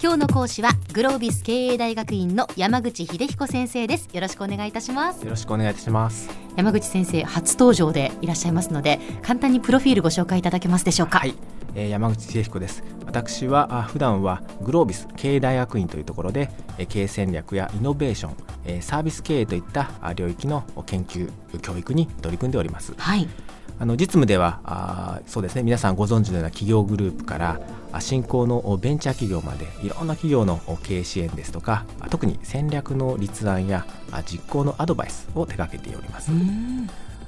今日の講師はグロービス経営大学院の山口秀彦先生です。よろしくお願いいたします。よろしくお願いいたします。山口先生初登場でいらっしゃいますので簡単にプロフィールご紹介いただけますでしょうか？はい、えー、山口秀彦です。私は普段はグロービス経営大学院というところで経営戦略やイノベーションサービス経営といった領域の研究教育に取り組んでおります。はいあの実務ではあそうですね皆さんご存知のような企業グループから新興のベンチャー企業までいろんな企業の経営支援ですとか特に戦略の立案や実行のアドバイスを手掛けております。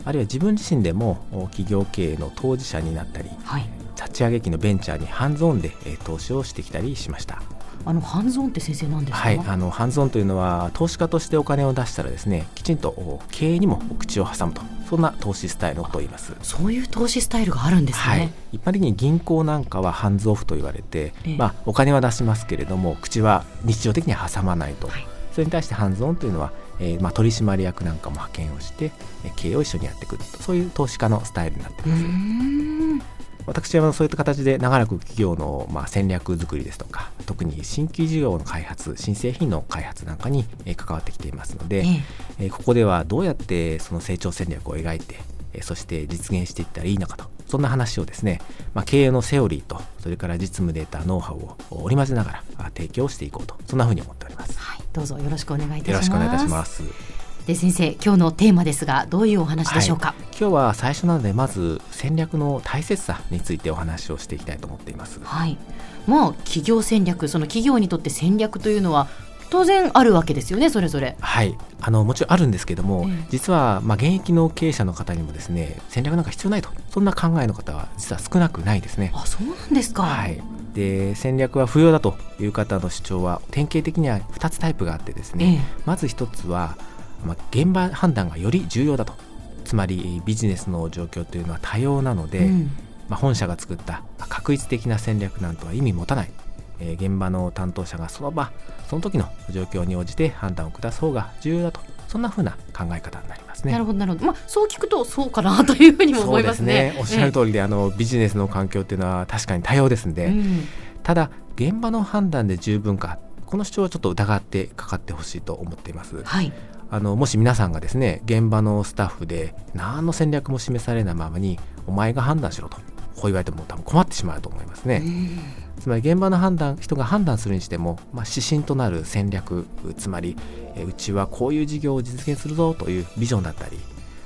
あるいは自分自身でも企業経営の当事者になったり、はい、立ち上げ期のベンチャーにハンズオンで投資をしてきたりしました。あのハンズオンって先生なんですか、はい、あのハンズオンというのは投資家としてお金を出したらですねきちんと経営にも口を挟むとそんな投資スタイルのことを言います。そういう投資スタイルがあるんですね、はい、一般的に銀行なんかはハンズオフと言われて、ええ、まあ、お金は出しますけれども口は日常的に挟まないと、はい、それに対してハンズオンというのはえーまあ、取締役なんかも派遣をして経営を一緒にやってくると。そういう投資家のスタイルになっています。私はそういった形で長らく企業のまあ戦略作りですとか特に新規事業の開発新製品の開発なんかに関わってきていますので、ええ。ここではどうやってその成長戦略を描いてそして実現していったらいいのかとそんな話をですね、まあ、経営のセオリーとそれから実務データノウハウを織り交ぜながら提供していこうとそんなふうに思っております、はい、どうぞよろしくお願いいたします。よろしくお願いいたします。で先生今日のテーマですがどういうお話でしょうか、はい、今日は最初なのでまず戦略の大切さについてお話をしていきたいと思っています。はい。まあ企業戦略その企業にとって戦略というのは当然あるわけですよねそれぞれ。はい。あのもちろんあるんですけども、ええ、実はまあ現役の経営者の方にもですね戦略なんか必要ないと。そんな考えの方は実は少なくないですね。あそうなんですか。はい。で戦略は不要だという方の主張は典型的には2つタイプがあってですね、え、まず1つはまあ、現場判断がより重要だとつまりビジネスの状況というのは多様なので、うん、まあ、本社が作った確一的な戦略なんとは意味持たない、えー、現場の担当者がその場その時の状況に応じて判断を下す方が重要だとそんなふうな考え方になりますね。なるほどなるほど。まあそう聞くとそうかなというふうにも思いますね。すねおっしゃる通りで、えー、あのビジネスの環境っていうのは確かに多様ですんで、うん、ただ現場の判断で十分かこの主張はちょっと疑ってかかってほしいと思っています。はい。あのもし皆さんがですね現場のスタッフで何の戦略も示されないままにお前が判断しろとこう言われても多分困ってしまうと思いますね。つまり現場の判断人が判断するにしても、まあ、指針となる戦略つまりうちはこういう事業を実現するぞというビジョンだったり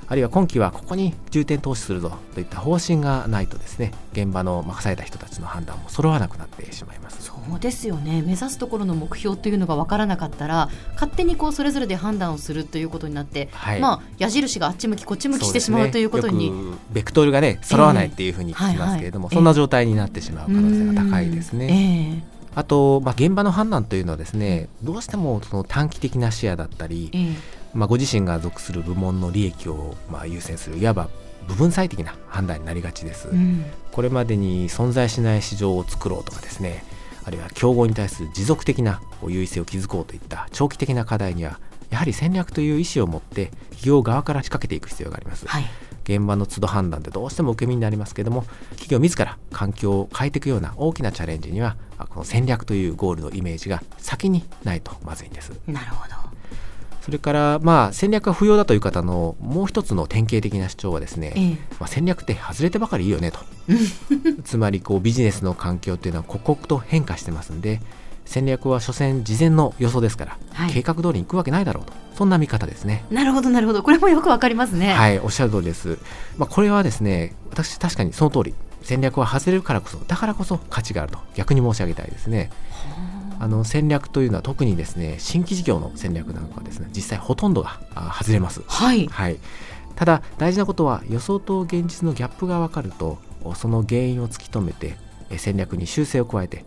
あるいは今期はここに重点投資するぞといった方針がないとですね現場の任された人たちの判断も揃わなくなってしまいます。そうですよね。目指すところの目標というのが分からなかったら勝手にこうそれぞれで判断をするということになって、はい、まあ矢印があっち向きこっち向きしてしまう、ということにベクトルがね揃わないっていうふうに聞きますけれども、えーはいはい、そんな状態になってしまう可能性が高いですね。えーあと、まあ、現場の判断というのはですねどうしてもその短期的な視野だったり、えー、まあ、ご自身が属する部門の利益をまあ優先するいわば部分最適な判断になりがちです、うん、これまでに存在しない市場を作ろうとかですねあるいは競合に対する持続的な優位性を築こうといった長期的な課題にはやはり戦略という意思を持って企業側から仕掛けていく必要があります、はい、現場の都度判断でどうしても受け身になりますけれども企業自ら環境を変えていくような大きなチャレンジにはこの戦略というゴールのイメージが先にないとまずいんです。なるほどそれからまあ戦略が不要だという方のもう一つの典型的な主張はですね、ええ、まあ、戦略って外れてばかりいいよねと。つまりこうビジネスの環境っていうのは刻々と変化してますんで戦略は所詮事前の予想ですから、はい、計画通りにいくわけないだろうと。そんな見方ですね。なるほどなるほど。これもよくわかりますね。はいおっしゃる通りです、まあ、これはですね私確かにその通り。戦略は外れるからこそだからこそ価値があると。逆に申し上げたいですね。あの戦略というのは特にですね新規事業の戦略なんかはですね実際ほとんどが外れます。はい、はい、ただ大事なことは予想と現実のギャップが分かるとその原因を突き止めて戦略に修正を加えて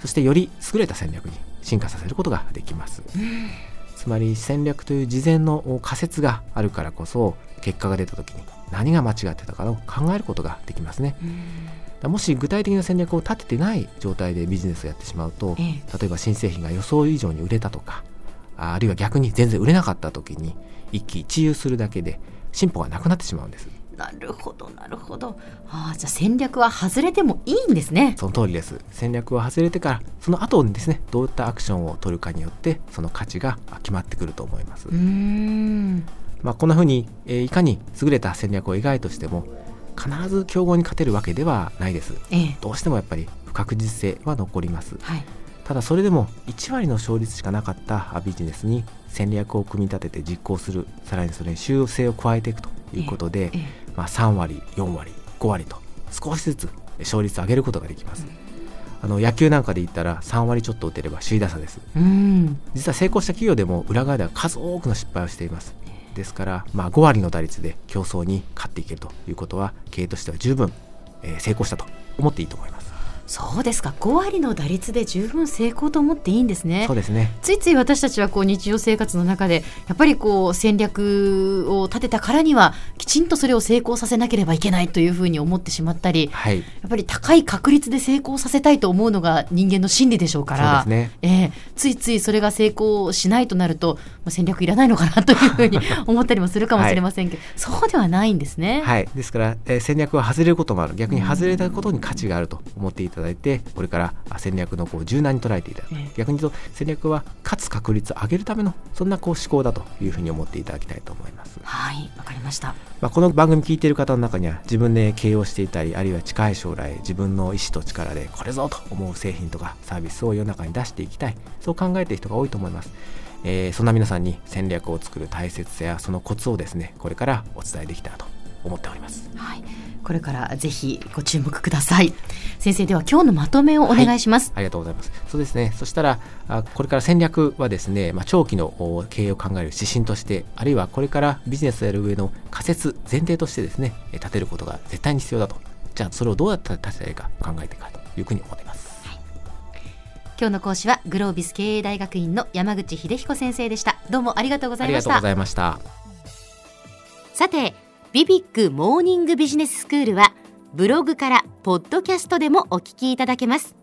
そしてより優れた戦略に進化させることができます。つまり戦略という事前の仮説があるからこそ結果が出た時に何が間違ってたかを考えることができますね。もし具体的な戦略を立ててない状態でビジネスをやってしまうと、ええ、例えば新製品が予想以上に売れたとかあるいは逆に全然売れなかった時に一喜一憂するだけで進歩がなくなってしまうんですなるほどなるほど。あじゃあ戦略は外れてもいいんですね。その通りです。戦略は外れてからその後にですねどういったアクションを取るかによってその価値が決まってくると思います。うん。まあこんなふうに、えー、いかに優れた戦略を描いとしても必ず競合に勝てるわけではないです、ええ、どうしてもやっぱり不確実性は残ります、はい、ただそれでも1割の勝率しかなかったビジネスに戦略を組み立てて実行するさらにそれに修正を加えていくということで、ええまあ、3割4割5割と少しずつ勝率を上げることができます、あの野球なんかで言ったら3割ちょっと打てれば首位打者です、実は成功した企業でも裏側では数多くの失敗をしています。ですから、まあ、5割の打率で競争に勝っていけるということは経営としては十分、えー、成功したと思っていいと思いますそうですか。5割の打率で十分成功と思っていいんですね。そうですね。ついつい私たちはこう日常生活の中でやっぱりこう戦略を立てたからにはきちんとそれを成功させなければいけないというふうに思ってしまったり、はい、やっぱり高い確率で成功させたいと思うのが人間の心理でしょうからね。えー、ついついそれが成功しないとなると、まあ、戦略いらないのかなというふうに思ったりもするかもしれませんけど、はい、そうではないんですね。はい、ですから、えー、戦略は外れることもある。逆に外れたことに価値があると思っていただいてこれから戦略のこう柔軟に捉えていただく、逆に言うと戦略は勝つ確率を上げるためのそんなこう思考だというふうに思っていただきたいと思います。はいわかりました、まあ、この番組聞いている方の中には自分で経営をしていたりあるいは近い将来自分の意思と力でこれぞと思う製品とかサービスを世の中に出していきたい。そう考えている人が多いと思います。えー、そんな皆さんに戦略を作る大切さやそのコツをですねこれからお伝えできたらと思っております。はい。これからぜひご注目ください。先生では今日のまとめをお願いします、はい、ありがとうございます。そうですね。そしたらあこれから戦略はですね、まあ、長期の経営を考える指針としてあるいはこれからビジネスをやる上の仮説前提としてですね立てることが絶対に必要だと。じゃあそれをどうやったら立てたらいいか考えていくかというふうに思っています、はい、今日の講師はグロービス経営大学院の山口秀彦先生でした。どうもありがとうございました。ありがとうございました。さてビビックモーニングビジネススクールはブログからポッドキャストでもお聞きいただけます。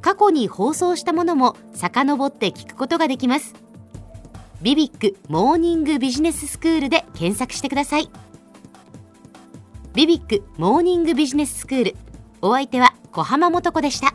過去に放送したものも遡って聞くことができます。ビビックモーニングビジネススクールで検索してください。ビビックモーニングビジネススクールお相手は小浜もとこでした。